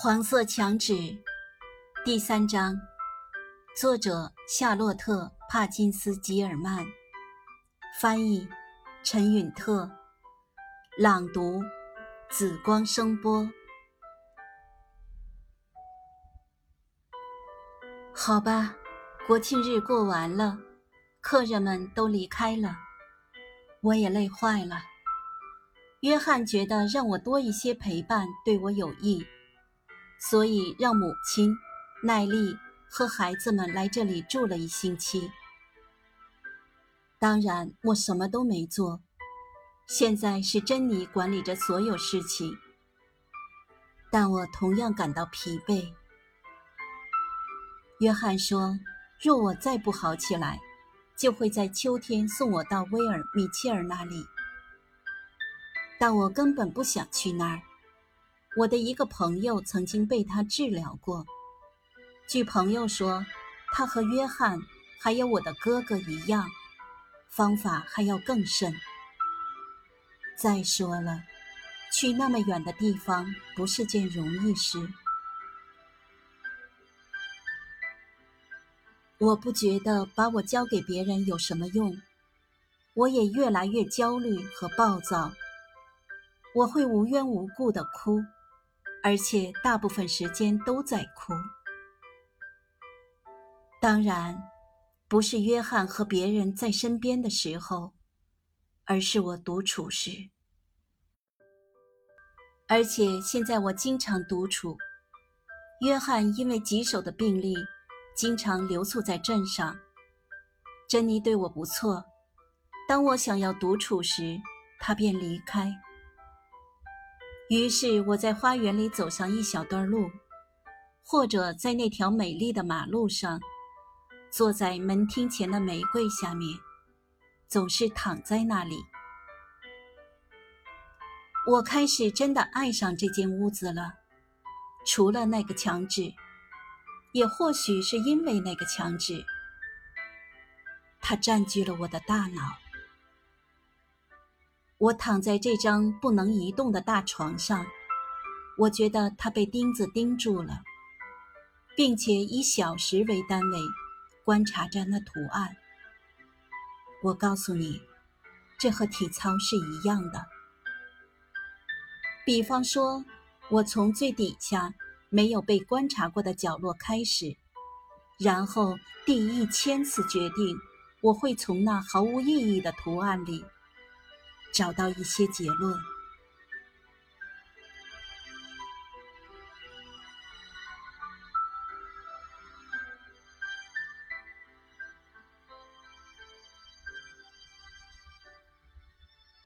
黄色墙纸，第三章，作者夏洛特·帕金斯吉尔曼，翻译陈允特，朗读紫光声波。好吧，国庆日过完了，客人们都离开了，我也累坏了。约翰觉得让我多一些陪伴对我有益。所以，让母亲奈丽和孩子们来这里住了一星期。当然，我什么都没做。现在是珍妮管理着所有事情，但我同样感到疲惫。约翰说：“若我再不好起来，就会在秋天送我到威尔·米切尔那里。”但我根本不想去那儿。我的一个朋友曾经被他治疗过。据朋友说，他和约翰还有我的哥哥一样，方法还要更甚。再说了，去那么远的地方不是件容易事。我不觉得把我交给别人有什么用。我也越来越焦虑和暴躁。我会无缘无故的哭。而且大部分时间都在哭。当然，不是约翰和别人在身边的时候，而是我独处时。而且现在我经常独处。约翰因为棘手的病例，经常留宿在镇上。珍妮对我不错，当我想要独处时，她便离开。于是我在花园里走上一小段路，或者在那条美丽的马路上，坐在门厅前的玫瑰下面，总是躺在那里。我开始真的爱上这间屋子了，除了那个墙纸，也或许是因为那个墙纸，它占据了我的大脑。我躺在这张不能移动的大床上，我觉得它被钉子钉住了，并且以小时为单位观察着那图案。我告诉你，这和体操是一样的。比方说，我从最底下没有被观察过的角落开始，然后第一千次决定我会从那毫无意义的图案里。找到一些结论。